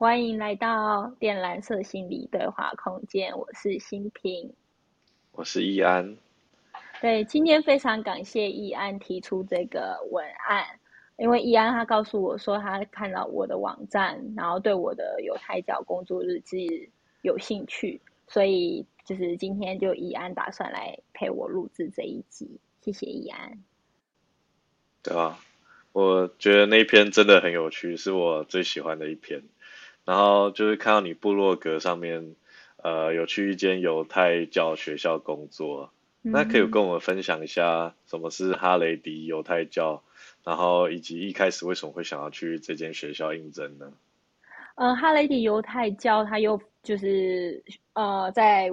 欢迎来到靛蓝色心理对话空间，我是新平，我是易安。对，今天非常感谢易安提出这个文案，因为易安他告诉我说他看到我的网站，然后对我的犹太教工作日志有兴趣，所以就是今天就易安打算来陪我录制这一集，谢谢易安。对啊，我觉得那篇真的很有趣，是我最喜欢的一篇。然后就是看到你部落格上面，呃，有去一间犹太教学校工作，那可以跟我们分享一下什么是哈雷迪犹太教，然后以及一开始为什么会想要去这间学校应征呢？嗯，哈雷迪犹太教它又就是呃，在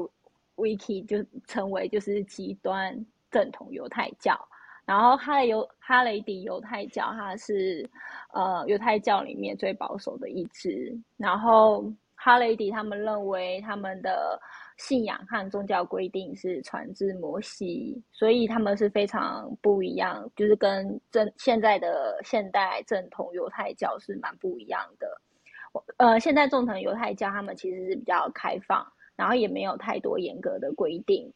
Wiki 就成为就是极端正统犹太教。然后哈雷犹哈雷迪犹太教，它是呃犹太教里面最保守的一支。然后哈雷迪他们认为他们的信仰和宗教规定是传自摩西，所以他们是非常不一样，就是跟正现在的现代正统犹太教是蛮不一样的。呃，现在正统犹太教他们其实是比较开放，然后也没有太多严格的规定。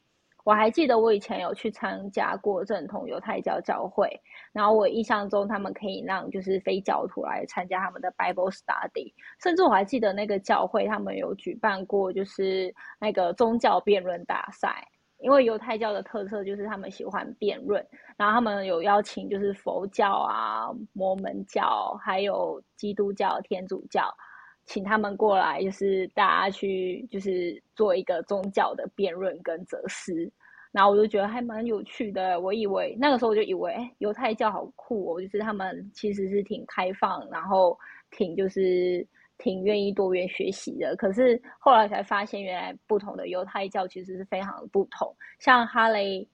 我还记得我以前有去参加过正统犹太教教会，然后我印象中他们可以让就是非教徒来参加他们的 Bible Study，甚至我还记得那个教会他们有举办过就是那个宗教辩论大赛，因为犹太教的特色就是他们喜欢辩论，然后他们有邀请就是佛教啊、摩门教还有基督教、天主教，请他们过来就是大家去就是做一个宗教的辩论跟哲思。然后我就觉得还蛮有趣的，我以为那个时候我就以为，哎，犹太教好酷哦，就是他们其实是挺开放，然后挺就是挺愿意多元学习的。可是后来才发现，原来不同的犹太教其实是非常的不同。像哈雷，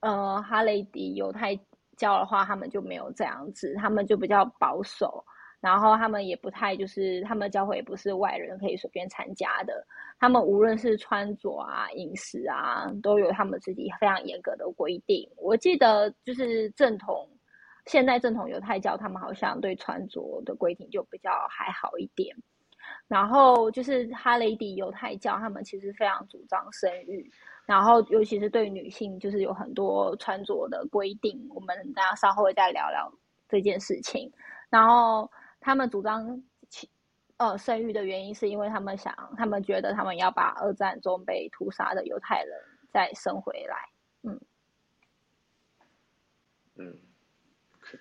呃，哈雷迪犹太教的话，他们就没有这样子，他们就比较保守。然后他们也不太，就是他们教会也不是外人可以随便参加的。他们无论是穿着啊、饮食啊，都有他们自己非常严格的规定。我记得就是正统，现在正统犹太教，他们好像对穿着的规定就比较还好一点。然后就是哈雷迪犹太教，他们其实非常主张生育，然后尤其是对女性，就是有很多穿着的规定。我们大家稍后会再聊聊这件事情。然后。他们主张呃生育的原因，是因为他们想，他们觉得他们要把二战中被屠杀的犹太人再生回来。嗯嗯，OK。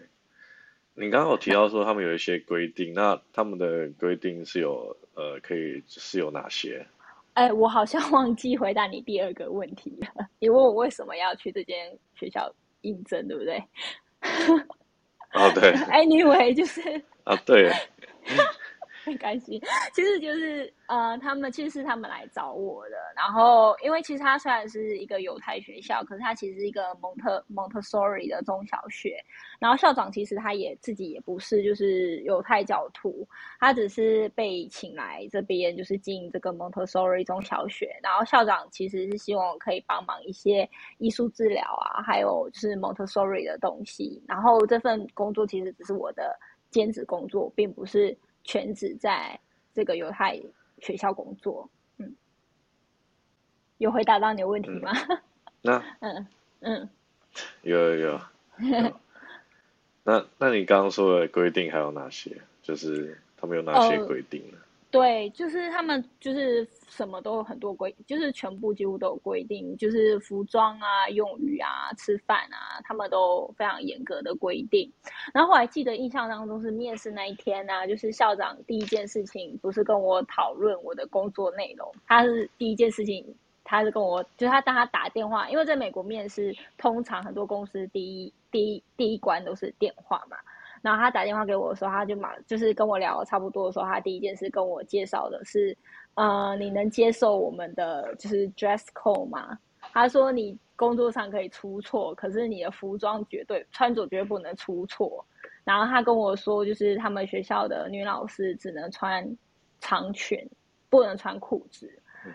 你刚刚有提到说他们有一些规定，那他们的规定是有呃可以是有哪些？哎，我好像忘记回答你第二个问题了。你问我为什么要去这间学校应征，对不对？哦，对。Anyway，就是。啊，对，很开心。其实就是呃，他们其实是他们来找我的。然后，因为其实他虽然是一个犹太学校，可是他其实是一个蒙特蒙特梭利的中小学。然后校长其实他也自己也不是就是犹太教徒，他只是被请来这边就是经营这个蒙特梭利中小学。然后校长其实是希望我可以帮忙一些艺术治疗啊，还有就是蒙特梭利的东西。然后这份工作其实只是我的。兼职工作并不是全职在这个犹太学校工作，嗯，有回答到你的问题吗？那 嗯嗯，有有 有，那那你刚刚说的规定还有哪些？就是他们有哪些规定呢？对，就是他们就是什么都有很多规，就是全部几乎都有规定，就是服装啊、用语啊、吃饭啊，他们都非常严格的规定。然后我还记得印象当中是面试那一天呢，就是校长第一件事情不是跟我讨论我的工作内容，他是第一件事情，他是跟我，就是他当他打电话，因为在美国面试，通常很多公司第一第一第一关都是电话嘛。然后他打电话给我的时候，他就马就是跟我聊差不多的时候，他第一件事跟我介绍的是，呃，你能接受我们的就是 dress code 吗？他说你工作上可以出错，可是你的服装绝对穿着绝对不能出错。然后他跟我说，就是他们学校的女老师只能穿长裙，不能穿裤子，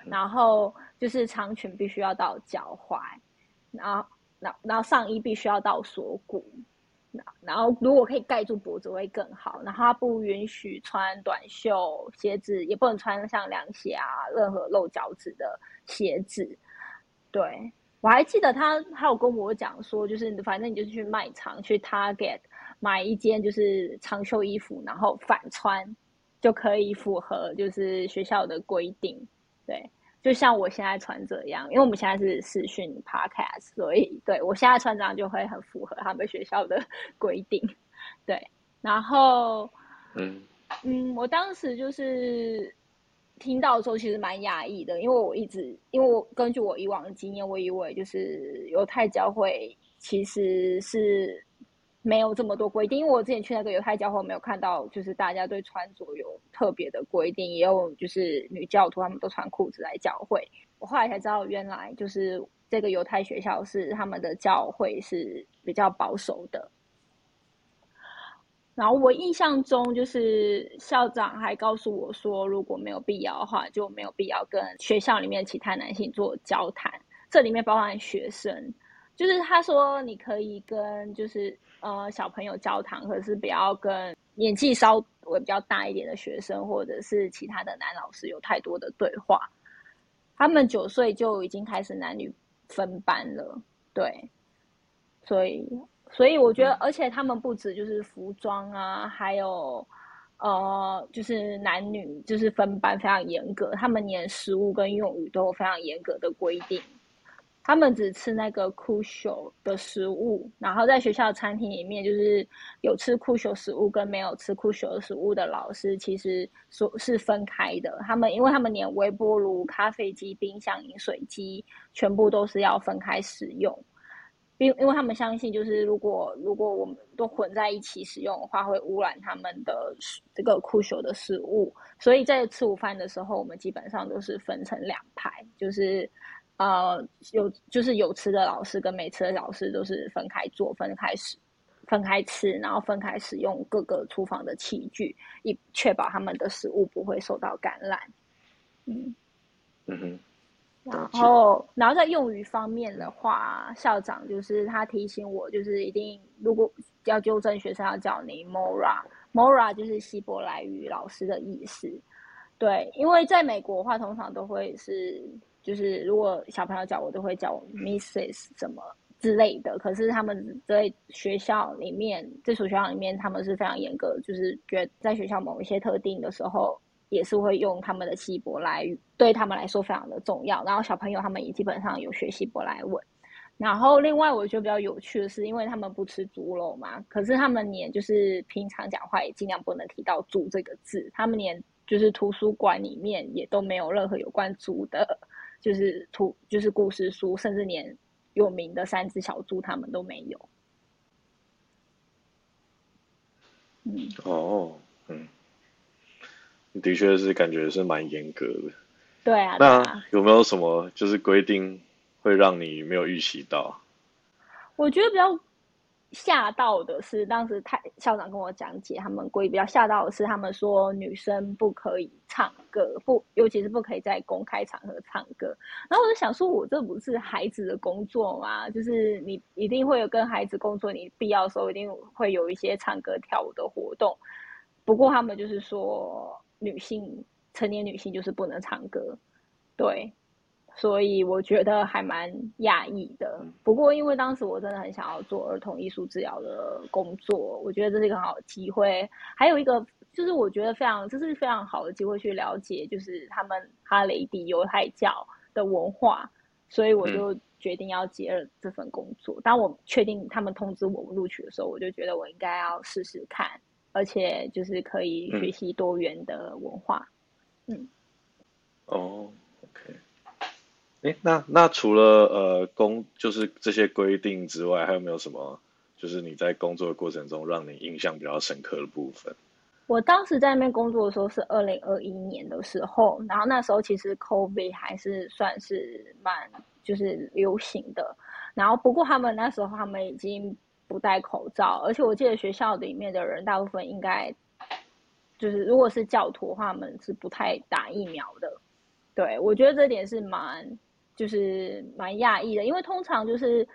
然后就是长裙必须要到脚踝，然后，然然后上衣必须要到锁骨。然后如果可以盖住脖子会更好。然后他不允许穿短袖鞋子，也不能穿像凉鞋啊，任何露脚趾的鞋子。对我还记得他还有跟我讲说，就是反正你就是去卖场去 Target 买一件就是长袖衣服，然后反穿就可以符合就是学校的规定。对。就像我现在穿这样，因为我们现在是视讯 podcast，所以对我现在穿这样就会很符合他们学校的 规定。对，然后，嗯嗯，我当时就是听到的时候，其实蛮压抑的，因为我一直，因为我根据我以往的经验，我以为就是犹太教会其实是。没有这么多规定，因为我之前去那个犹太教会，没有看到就是大家对穿着有特别的规定，也有就是女教徒他们都穿裤子来教会。我后来才知道，原来就是这个犹太学校是他们的教会是比较保守的。然后我印象中，就是校长还告诉我说，如果没有必要的话，就没有必要跟学校里面其他男性做交谈，这里面包含学生。就是他说你可以跟就是呃小朋友教堂，可是不要跟年纪稍微比较大一点的学生或者是其他的男老师有太多的对话。他们九岁就已经开始男女分班了，对，所以所以我觉得，而且他们不止就是服装啊，还有呃就是男女就是分班非常严格，他们连食物跟用语都有非常严格的规定。他们只吃那个酷秀的食物，然后在学校餐厅里面，就是有吃酷秀食物跟没有吃酷秀食物的老师，其实说是分开的。他们因为他们连微波炉、咖啡机、冰箱、饮水机，全部都是要分开使用，因因为他们相信，就是如果如果我们都混在一起使用的话，会污染他们的这个酷秀的食物。所以在吃午饭的时候，我们基本上都是分成两排，就是。呃，有就是有吃的老师跟没吃的老师都是分开做、分开使、分开吃，然后分开使用各个厨房的器具，以确保他们的食物不会受到感染。嗯嗯哼。然后，然后在用语方面的话，校长就是他提醒我，就是一定如果要纠正学生，要叫你 Mora，Mora 就是希伯来语老师的意思。对，因为在美国的话，通常都会是。就是如果小朋友叫我，都会叫我 Mrs 什么之类的。可是他们在学校里面，这所学校里面，他们是非常严格，就是觉得在学校某一些特定的时候，也是会用他们的希伯来语，对他们来说非常的重要。然后小朋友他们也基本上有学希伯来文。然后另外我觉得比较有趣的是，因为他们不吃猪肉嘛，可是他们连就是平常讲话也尽量不能提到猪这个字。他们连就是图书馆里面也都没有任何有关猪的。就是图，就是故事书，甚至连有名的三只小猪他们都没有。嗯，哦，嗯，的确是感觉是蛮严格的。对啊。那有没有什么就是规定会让你没有预习到？我觉得比较。吓到的是，当时太校长跟我讲解，他们规比较吓到的是，他们说女生不可以唱歌，不，尤其是不可以在公开场合唱歌。然后我就想说，我这不是孩子的工作吗？就是你一定会有跟孩子工作，你必要的时候一定会有一些唱歌跳舞的活动。不过他们就是说，女性成年女性就是不能唱歌，对。所以我觉得还蛮讶异的。不过因为当时我真的很想要做儿童艺术治疗的工作，我觉得这是一个很好的机会。还有一个就是我觉得非常，这是非常好的机会去了解，就是他们哈雷迪犹太教的文化。所以我就决定要接了这份工作。当我确定他们通知我录取的时候，我就觉得我应该要试试看，而且就是可以学习多元的文化。嗯。哦。哎，那那除了呃工就是这些规定之外，还有没有什么就是你在工作的过程中让你印象比较深刻的部分？我当时在那边工作的时候是二零二一年的时候，然后那时候其实 COVID 还是算是蛮就是流行的，然后不过他们那时候他们已经不戴口罩，而且我记得学校里面的人大部分应该就是如果是教徒的话，他们是不太打疫苗的。对我觉得这点是蛮。就是蛮讶异的，因为通常就是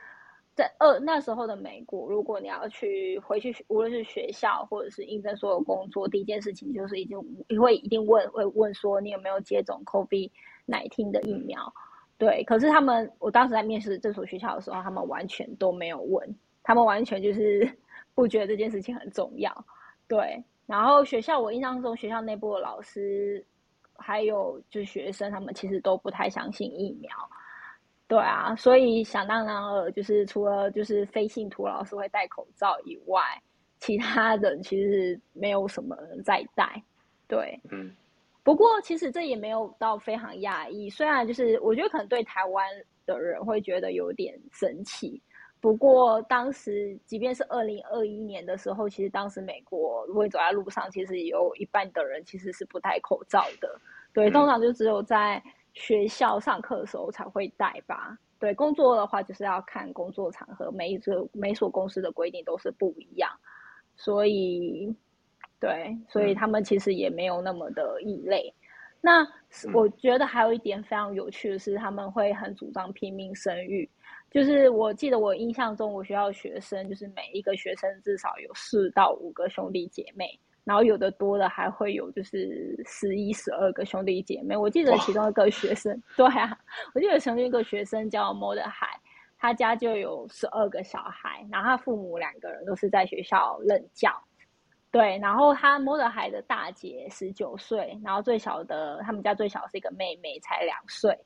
在二那时候的美国，如果你要去回去，无论是学校或者是应征所有工作，第一件事情就是已经会一定问会问说你有没有接种 COVID 1 9的疫苗。对，可是他们我当时在面试这所学校的时候，他们完全都没有问，他们完全就是 不觉得这件事情很重要。对，然后学校我印象中学校内部的老师还有就是学生，他们其实都不太相信疫苗。对啊，所以想当然了，就是除了就是非信徒老师会戴口罩以外，其他人其实没有什么人在戴。对，嗯。不过其实这也没有到非常讶异，虽然就是我觉得可能对台湾的人会觉得有点神奇。不过当时即便是二零二一年的时候，其实当时美国如果你走在路上，其实有一半的人其实是不戴口罩的。对，通常就只有在。学校上课的时候才会戴吧，对，工作的话就是要看工作场合，每一个每所公司的规定都是不一样，所以，对，所以他们其实也没有那么的异类。那我觉得还有一点非常有趣的是，他们会很主张拼命生育，就是我记得我印象中，我学校学生就是每一个学生至少有四到五个兄弟姐妹。然后有的多的还会有，就是十一、十二个兄弟姐妹。我记得其中一个学生，对啊，我记得曾经一个学生叫莫德海，他家就有十二个小孩，然后他父母两个人都是在学校任教。对，然后他莫德海的大姐十九岁，然后最小的他们家最小是一个妹妹，才两岁。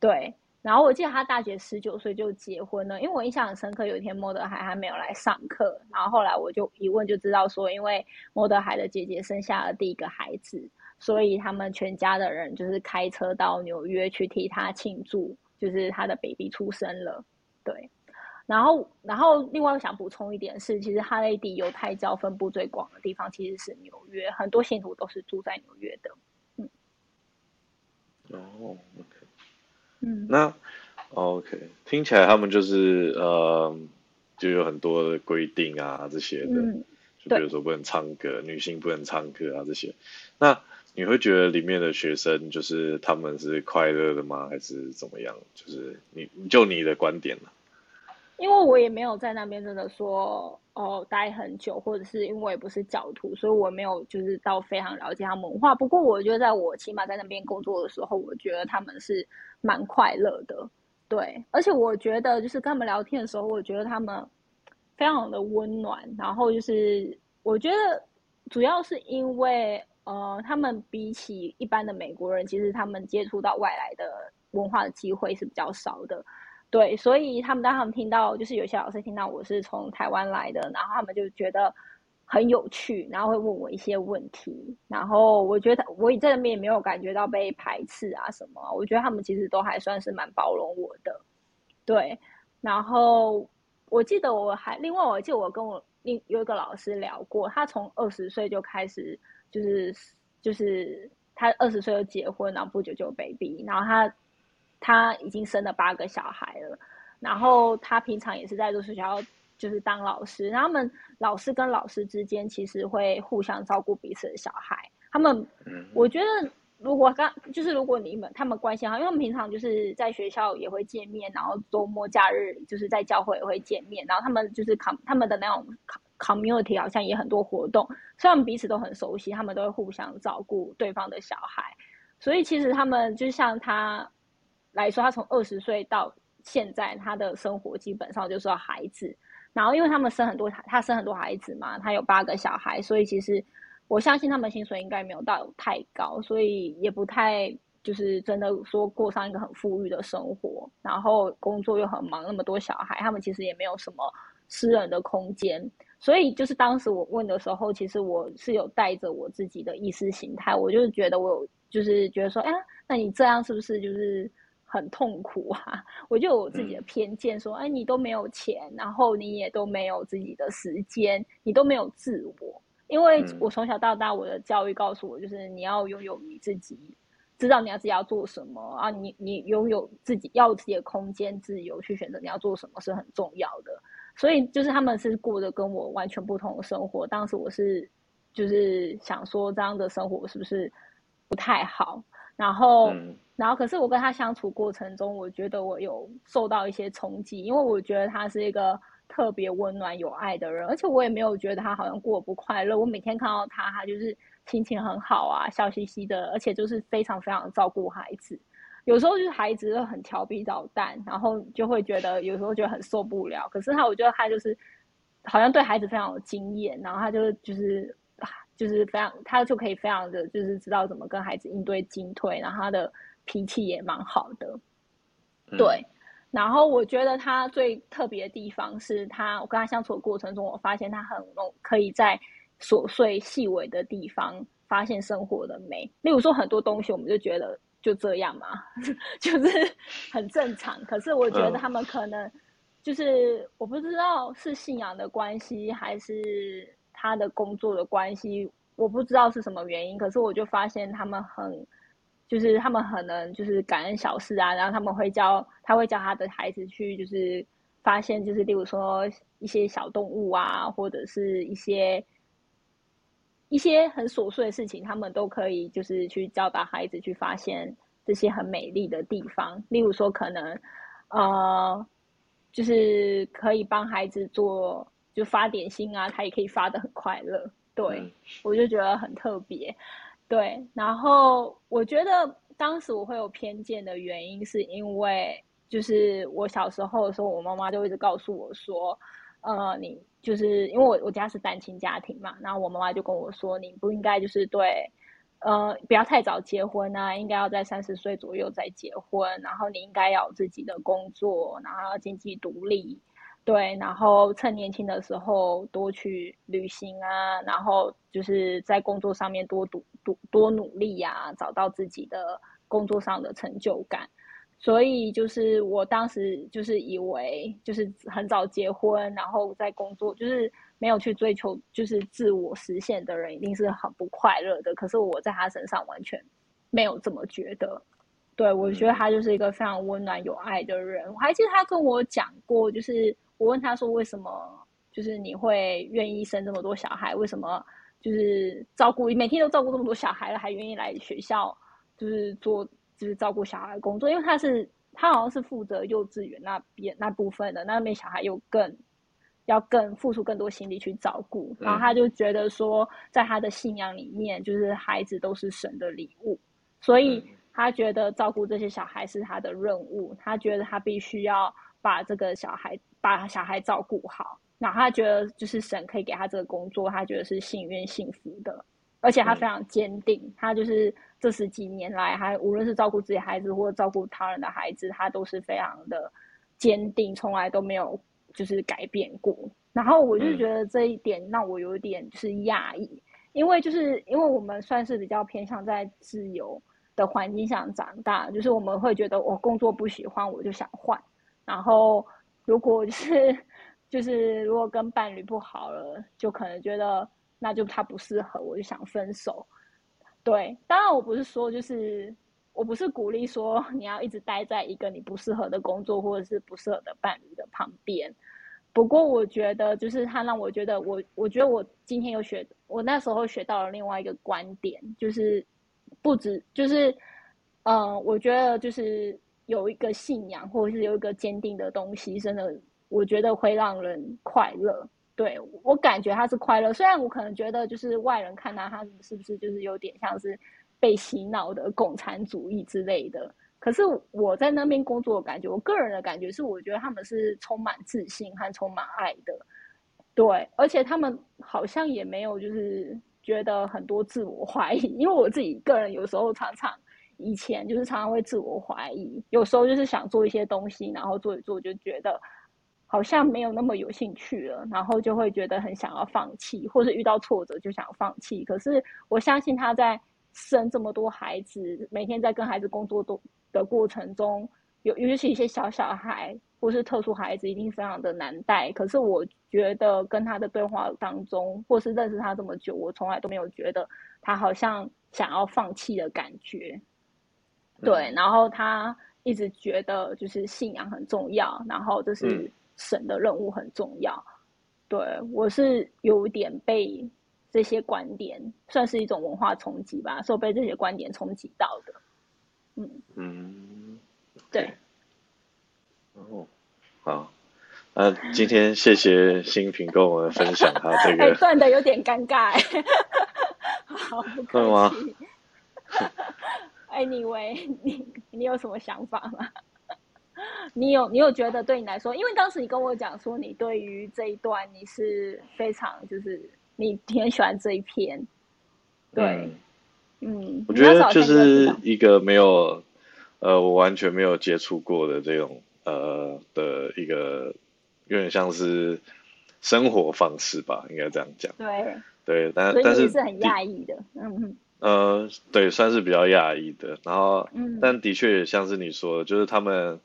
对。然后我记得他大姐十九岁就结婚了，因为我印象很深刻，有一天莫德海还没有来上课，然后后来我就一问就知道说，因为莫德海的姐姐生下了第一个孩子，所以他们全家的人就是开车到纽约去替他庆祝，就是他的 baby 出生了。对，然后然后另外我想补充一点是，其实哈雷迪犹太教分布最广的地方其实是纽约，很多信徒都是住在纽约的。嗯。哦。嗯，那 OK，听起来他们就是呃，就有很多的规定啊这些的，就比如说不能唱歌，女性不能唱歌啊这些。那你会觉得里面的学生就是他们是快乐的吗？还是怎么样？就是你就你的观点呢？因为我也没有在那边真的说哦待很久，或者是因为不是教徒，所以我没有就是到非常了解他们文化。不过我觉得在我起码在那边工作的时候，我觉得他们是蛮快乐的，对。而且我觉得就是跟他们聊天的时候，我觉得他们非常的温暖。然后就是我觉得主要是因为呃，他们比起一般的美国人，其实他们接触到外来的文化的机会是比较少的。对，所以他们当他们听到，就是有些老师听到我是从台湾来的，然后他们就觉得很有趣，然后会问我一些问题，然后我觉得我在那边也没有感觉到被排斥啊什么，我觉得他们其实都还算是蛮包容我的。对，然后我记得我还另外我记得我跟我另有一个老师聊过，他从二十岁就开始就是就是他二十岁就结婚，然后不久就 baby，然后他。他已经生了八个小孩了，然后他平常也是在这学校就是当老师，他们老师跟老师之间其实会互相照顾彼此的小孩。他们，我觉得如果刚就是如果你们他们关系好，因为他们平常就是在学校也会见面，然后周末假日就是在教会也会见面，然后他们就是 com 他们的那种 community 好像也很多活动，虽然彼此都很熟悉，他们都会互相照顾对方的小孩，所以其实他们就像他。来说，他从二十岁到现在，他的生活基本上就是要孩子。然后，因为他们生很多，他生很多孩子嘛，他有八个小孩，所以其实我相信他们薪水应该没有到太高，所以也不太就是真的说过上一个很富裕的生活。然后工作又很忙，那么多小孩，他们其实也没有什么私人的空间。所以就是当时我问的时候，其实我是有带着我自己的意识形态，我就是觉得我有，就是觉得说，哎，那你这样是不是就是？很痛苦啊！我就有我自己的偏见，说，哎，你都没有钱，然后你也都没有自己的时间，你都没有自我。因为我从小到大，我的教育告诉我，就是你要拥有你自己，知道你要自己要做什么啊，你你拥有自己要自己的空间自由去选择你要做什么是很重要的。所以就是他们是过着跟我完全不同的生活。当时我是就是想说，这样的生活是不是不太好？然后，嗯然后可是我跟他相处过程中，我觉得我有受到一些冲击，因为我觉得他是一个特别温暖有爱的人，而且我也没有觉得他好像过得不快乐。我每天看到他，他就是心情很好啊，笑嘻嘻的，而且就是非常非常照顾孩子。有时候就是孩子很调皮捣蛋，然后就会觉得有时候觉得很受不了。可是他，我觉得他就是好像对孩子非常有经验，然后他就就是啊，就是非常他就可以非常的就是知道怎么跟孩子应对进退，然后他的脾气也蛮好的。嗯对，然后我觉得他最特别的地方是他，我跟他相处的过程中，我发现他很容可以在琐碎细微的地方发现生活的美。例如说很多东西，我们就觉得就这样嘛，就是很正常。可是我觉得嗯他们可能就是我不知道是信仰的关系，还是他的工作的关系，我不知道是什么原因。可是我就发现他们很。就是他们可能就是感恩小事啊，然后他们会教，他会教他的孩子去就是发现，就是例如说一些小动物啊，或者是一些一些很琐碎的事情，他们都可以就是去教导孩子去发现这些很美丽的地方。例如说，可能呃，就是可以帮孩子做就发点心啊，他也可以发的很快乐。对，嗯我就觉得很特别。对，然后我觉得当时我会有偏见的原因，是因为就是我小时候的时候，我妈妈就一直告诉我说，呃，你就是因为我我家是单亲家庭嘛，然后我妈妈就跟我说，你不应该就是对，呃，不要太早结婚啊，应该要在三十岁左右再结婚，然后你应该要有自己的工作，然后要经济独立，对，然后趁年轻的时候多去旅行啊，然后就是在工作上面多读读多努力呀、找到自己的工作上的成就感。所以就是我当时就是以为就是很早结婚，然后在工作就是没有去追求就是自我实现的人一定是很不快乐的。可是我在他身上完全没有这么觉得。对，我觉得他就是一个非常温暖有爱的人。我还记得他跟我讲过，就是我问他说为什么就是你会愿意生这么多小孩，为什么就是照顾每天都照顾这么多小孩了，还愿意来学校就是做就是照顾小孩的工作？因为他是他好像是负责幼稚园那边那部分的，那边小孩又更要更付出更多心力去照顾，然后他就觉得说，在他的信仰里面，就是孩子都是神的礼物，所以。他觉得照顾这些小孩是他的任务，他觉得他必须要把这个小孩把小孩照顾好。然后他觉得就是神可以给他这个工作，他觉得是幸运幸福的，而且他非常坚定。他就是这十几年来，他无论是照顾自己孩子或者照顾他人的孩子，他都是非常的坚定，从来都没有就是改变过。然后我就觉得这一点让我有一点就是讶异，因为就是因为我们算是比较偏向在自由。的环境下长大，就是我们会觉得我工作不喜欢，我就想换。然后如果就是就是如果跟伴侣不好了，就可能觉得那就他不适合，我就想分手。对，当然我不是说就是我不是鼓励说你要一直待在一个你不适合的工作或者是不适合的伴侣的旁边。不过我觉得就是他让我觉得我我觉得我今天有学，我那时候学到了另外一个观点，就是。不止就是，嗯，我觉得就是有一个信仰，或者是有一个坚定的东西，真的，我觉得会让人快乐。对我感觉他是快乐，虽然我可能觉得就是外人看他，他是不是就是有点像是被洗脑的共产主义之类的。可是我在那边工作的感觉，我个人的感觉是，我觉得他们是充满自信和充满爱的。对，而且他们好像也没有就是。觉得很多自我怀疑，因为我自己个人有时候常常以前就是常常会自我怀疑，有时候就是想做一些东西，然后做一做就觉得好像没有那么有兴趣了，然后就会觉得很想要放弃，或者遇到挫折就想放弃。可是我相信他在生这么多孩子，每天在跟孩子工作都的过程中，有尤其是一些小小孩或是特殊孩子，一定非常的难带。可是我觉得跟他的对话当中，或是认识他这么久，我从来都没有觉得他好像想要放弃的感觉。对，然后他一直觉得就是信仰很重要，然后就是神的任务很重要。对我是有一点被这些观点算是一种文化冲击吧，受被这些观点冲击到的。嗯嗯，对，哦，好，那今天谢谢新平跟我们分享他这 哎，个，断的有点尴尬哎。好，不客会吗气。Anyway，你 你有什么想法吗？你有你有觉得对你来说，因为当时你跟我讲说，你对于这一段你是非常就是你你很喜欢这一篇，对嗯，嗯，我觉得就是一个没有，呃，我完全没有接触过的这种呃的一个，有点像是生活方式吧，应该这样讲。对，对，但但是是很的讶异的，嗯嗯呃，对，算是比较讶异的。然后，嗯但的确也像是你说的，就是他们，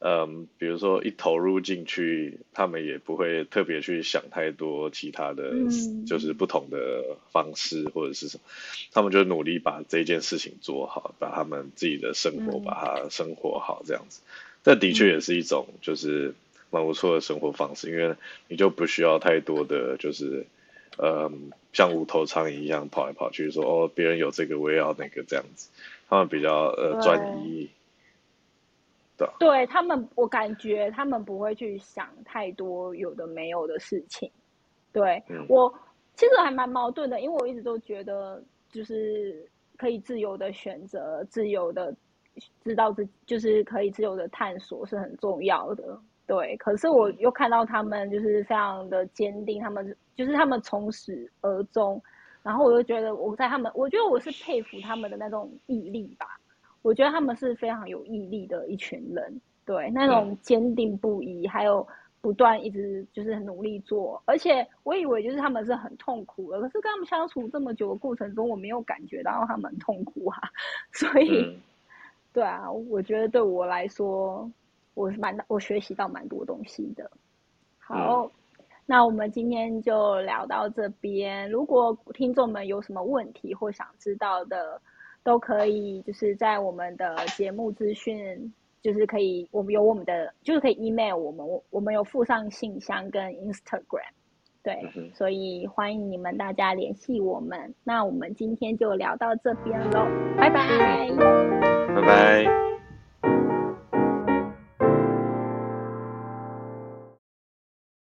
嗯，比如说一投入进去，他们也不会特别去想太多其他的，嗯就是不同的方式或者是什么，他们就努力把这件事情做好，把他们自己的生活嗯把它生活好这样子。这的确也是一种就是蛮不错的生活方式，因为你就不需要太多的就是。呃，像无头苍蝇一样跑来跑去，说哦，别人有这个，我也要那个这样子。他们比较呃专一，对他们，我感觉他们不会去想太多有的没有的事情。对、嗯我其实还蛮矛盾的，因为我一直都觉得就是可以自由的选择，自由的知道自就是可以自由的探索是很重要的。对，可是我又看到他们就是非常的坚定，他们就是他们从始而终，然后我就觉得我在他们，我觉得我是佩服他们的那种毅力吧。我觉得他们是非常有毅力的一群人，对那种坚定不移，还有不断一直就是很努力做。而且我以为就是他们是很痛苦的，可是跟他们相处这么久的过程中，我没有感觉到他们很痛苦啊。所以，嗯对啊，我觉得对我来说，我是蛮我学习到蛮多东西的。好，那我们今天就聊到这边。如果听众们有什么问题或想知道的，都可以就是在我们的节目资讯，就是可以我们有我们的，就是可以 email 我们，我我们有附上信箱跟 Instagram。对所以欢迎你们大家联系我们。那我们今天就聊到这边喽，拜拜。拜拜。